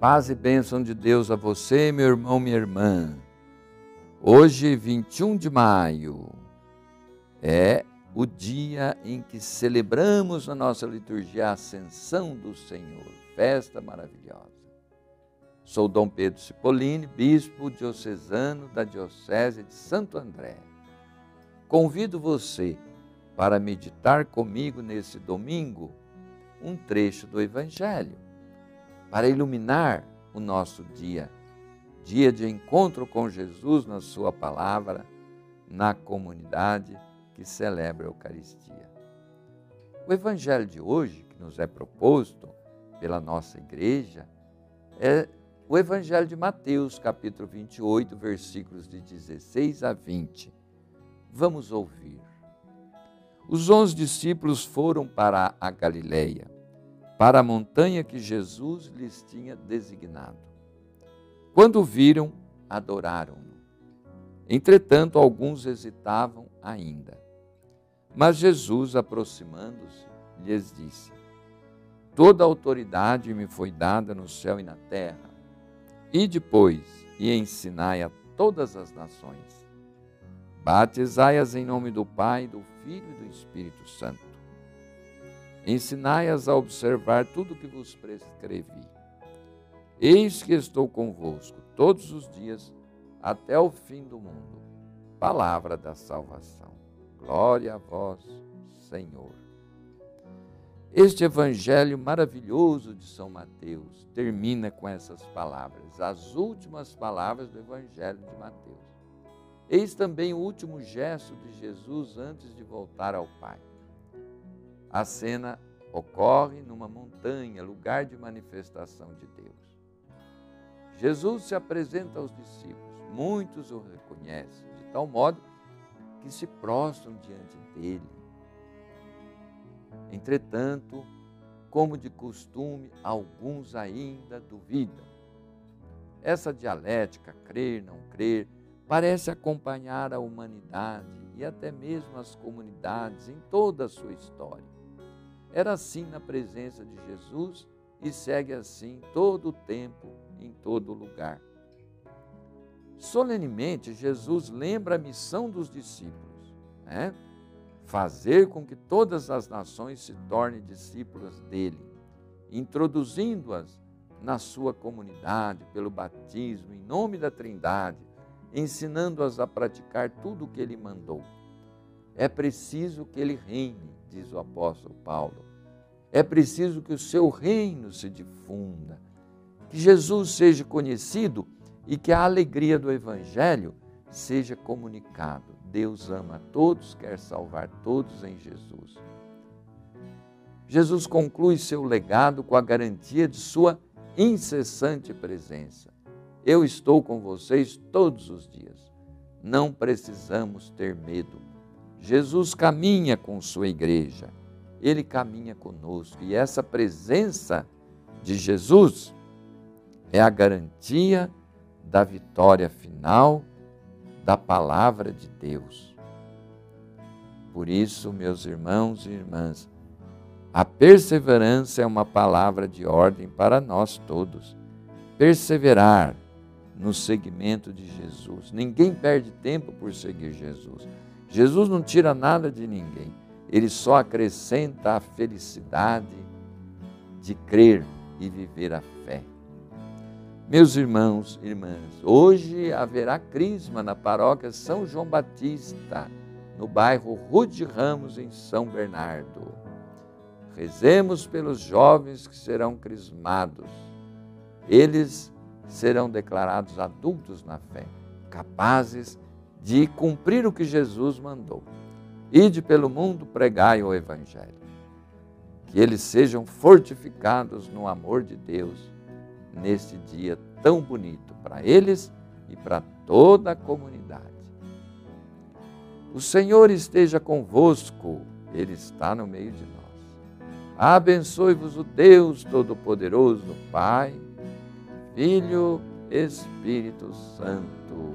Paz e bênção de Deus a você, meu irmão, minha irmã. Hoje, 21 de maio, é o dia em que celebramos a nossa liturgia a Ascensão do Senhor, festa maravilhosa. Sou Dom Pedro Cipollini, bispo diocesano da Diocese de Santo André. Convido você para meditar comigo nesse domingo um trecho do Evangelho para iluminar o nosso dia, dia de encontro com Jesus na Sua palavra, na comunidade que celebra a Eucaristia. O Evangelho de hoje, que nos é proposto pela nossa igreja, é o Evangelho de Mateus, capítulo 28, versículos de 16 a 20. Vamos ouvir. Os onze discípulos foram para a Galileia para a montanha que Jesus lhes tinha designado. Quando viram, adoraram-no. Entretanto, alguns hesitavam ainda. Mas Jesus, aproximando-se, lhes disse: Toda autoridade me foi dada no céu e na terra. E depois, e ensinai a todas as nações. Batizai-as em nome do Pai, do Filho e do Espírito Santo Ensinai-as a observar tudo o que vos prescrevi. Eis que estou convosco todos os dias até o fim do mundo. Palavra da salvação. Glória a vós, Senhor. Este evangelho maravilhoso de São Mateus termina com essas palavras, as últimas palavras do evangelho de Mateus. Eis também o último gesto de Jesus antes de voltar ao Pai. A cena ocorre numa montanha, lugar de manifestação de Deus. Jesus se apresenta aos discípulos, muitos o reconhecem, de tal modo que se prostram diante dele. Entretanto, como de costume, alguns ainda duvidam. Essa dialética, crer, não crer, parece acompanhar a humanidade e até mesmo as comunidades em toda a sua história. Era assim na presença de Jesus e segue assim todo o tempo, em todo lugar. Solenemente, Jesus lembra a missão dos discípulos, né? fazer com que todas as nações se tornem discípulas dele, introduzindo-as na sua comunidade pelo batismo, em nome da Trindade, ensinando-as a praticar tudo o que ele mandou. É preciso que ele reine, diz o apóstolo Paulo. É preciso que o seu reino se difunda, que Jesus seja conhecido e que a alegria do Evangelho seja comunicado. Deus ama a todos, quer salvar todos em Jesus. Jesus conclui seu legado com a garantia de sua incessante presença. Eu estou com vocês todos os dias. Não precisamos ter medo. Jesus caminha com sua igreja, ele caminha conosco e essa presença de Jesus é a garantia da vitória final da palavra de Deus. Por isso, meus irmãos e irmãs, a perseverança é uma palavra de ordem para nós todos. Perseverar no seguimento de Jesus. Ninguém perde tempo por seguir Jesus. Jesus não tira nada de ninguém, ele só acrescenta a felicidade de crer e viver a fé. Meus irmãos e irmãs, hoje haverá crisma na paróquia São João Batista, no bairro Rude Ramos, em São Bernardo. Rezemos pelos jovens que serão crismados. Eles serão declarados adultos na fé, capazes de de cumprir o que Jesus mandou. Ide pelo mundo, pregai o Evangelho. Que eles sejam fortificados no amor de Deus neste dia tão bonito para eles e para toda a comunidade. O Senhor esteja convosco, Ele está no meio de nós. Abençoe-vos o Deus Todo-Poderoso, Pai, Filho, Espírito Santo.